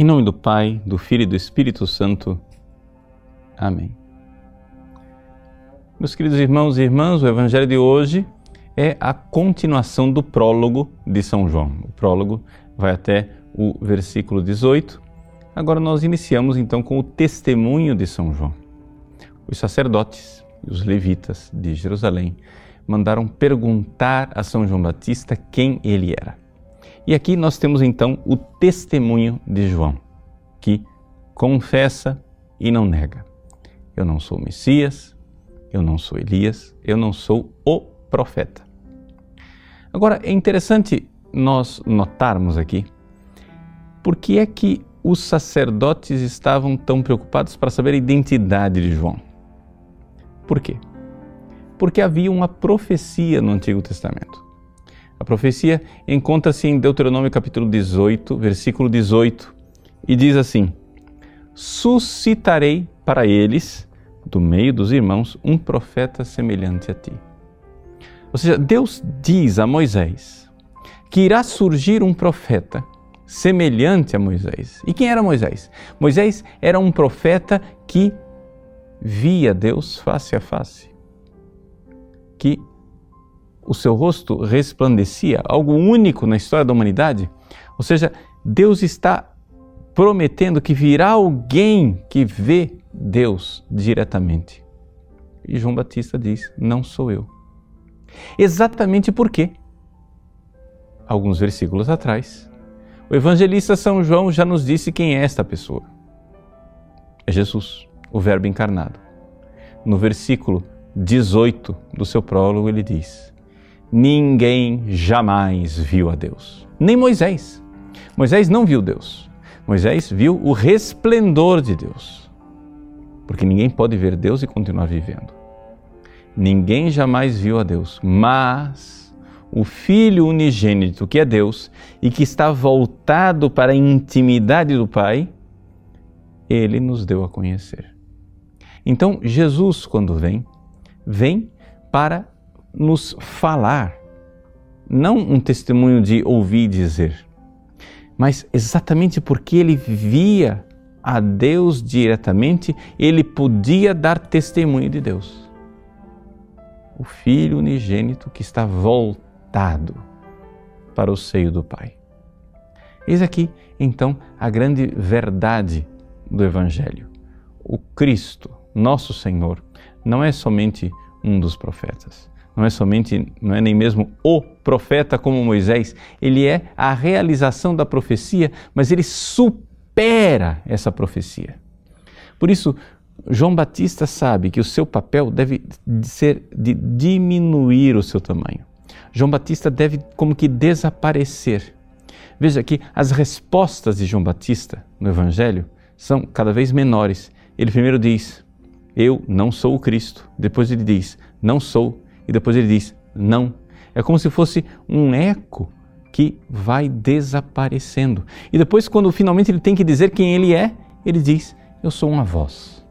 Em nome do Pai, do Filho e do Espírito Santo. Amém. Meus queridos irmãos e irmãs, o Evangelho de hoje é a continuação do prólogo de São João. O prólogo vai até o versículo 18. Agora nós iniciamos então com o testemunho de São João. Os sacerdotes e os levitas de Jerusalém mandaram perguntar a São João Batista quem ele era. E aqui nós temos então o testemunho de João, que confessa e não nega. Eu não sou Messias, eu não sou Elias, eu não sou o profeta. Agora é interessante nós notarmos aqui por que é que os sacerdotes estavam tão preocupados para saber a identidade de João. Por quê? Porque havia uma profecia no Antigo Testamento. A profecia encontra-se em Deuteronômio capítulo 18, versículo 18, e diz assim: Suscitarei para eles, do meio dos irmãos, um profeta semelhante a ti. Ou seja, Deus diz a Moisés que irá surgir um profeta semelhante a Moisés. E quem era Moisés? Moisés era um profeta que via Deus face a face, que o seu rosto resplandecia, algo único na história da humanidade. Ou seja, Deus está prometendo que virá alguém que vê Deus diretamente. E João Batista diz: Não sou eu. Exatamente porque, alguns versículos atrás, o evangelista São João já nos disse quem é esta pessoa. É Jesus, o Verbo encarnado. No versículo 18 do seu prólogo, ele diz: ninguém jamais viu a Deus. Nem Moisés. Moisés não viu Deus. Moisés viu o resplendor de Deus. Porque ninguém pode ver Deus e continuar vivendo. Ninguém jamais viu a Deus, mas o Filho unigênito, que é Deus e que está voltado para a intimidade do Pai, ele nos deu a conhecer. Então, Jesus, quando vem, vem para nos falar, não um testemunho de ouvir dizer, mas exatamente porque ele via a Deus diretamente, ele podia dar testemunho de Deus. O Filho unigênito que está voltado para o seio do Pai. Eis aqui, então, a grande verdade do Evangelho. O Cristo, nosso Senhor, não é somente um dos profetas não é somente, não é nem mesmo o profeta como Moisés, ele é a realização da profecia, mas ele supera essa profecia. Por isso, João Batista sabe que o seu papel deve ser de diminuir o seu tamanho. João Batista deve como que desaparecer. Veja que as respostas de João Batista no Evangelho são cada vez menores. Ele primeiro diz: Eu não sou o Cristo. Depois ele diz: Não sou e depois ele diz não. É como se fosse um eco que vai desaparecendo. E depois, quando finalmente ele tem que dizer quem ele é, ele diz: Eu sou uma voz.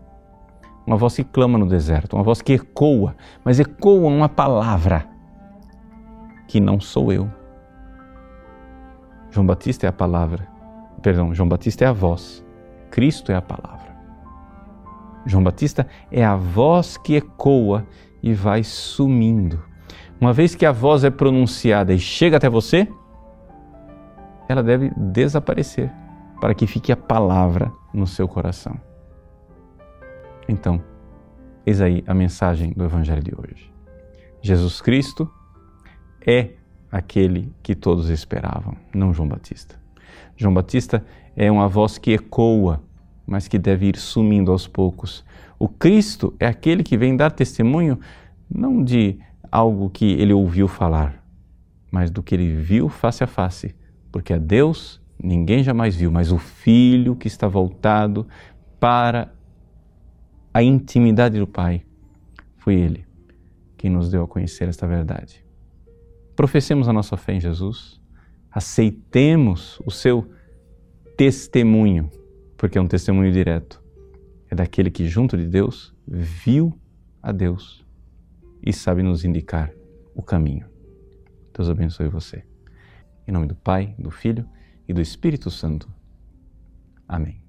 Uma voz que clama no deserto, uma voz que ecoa, mas ecoa uma palavra que não sou eu. João Batista é a palavra. Perdão, João Batista é a voz. Cristo é a palavra. João Batista é a voz que ecoa e vai sumindo. Uma vez que a voz é pronunciada e chega até você, ela deve desaparecer para que fique a palavra no seu coração. Então, eis aí a mensagem do Evangelho de hoje. Jesus Cristo é aquele que todos esperavam, não João Batista. João Batista é uma voz que ecoa, mas que deve ir sumindo aos poucos o Cristo é aquele que vem dar testemunho não de algo que ele ouviu falar, mas do que ele viu face a face, porque a Deus ninguém jamais viu, mas o Filho que está voltado para a intimidade do Pai, foi ele quem nos deu a conhecer esta verdade. Professemos a nossa fé em Jesus, aceitemos o seu testemunho, porque é um testemunho direto é daquele que, junto de Deus, viu a Deus e sabe nos indicar o caminho. Deus abençoe você. Em nome do Pai, do Filho e do Espírito Santo. Amém.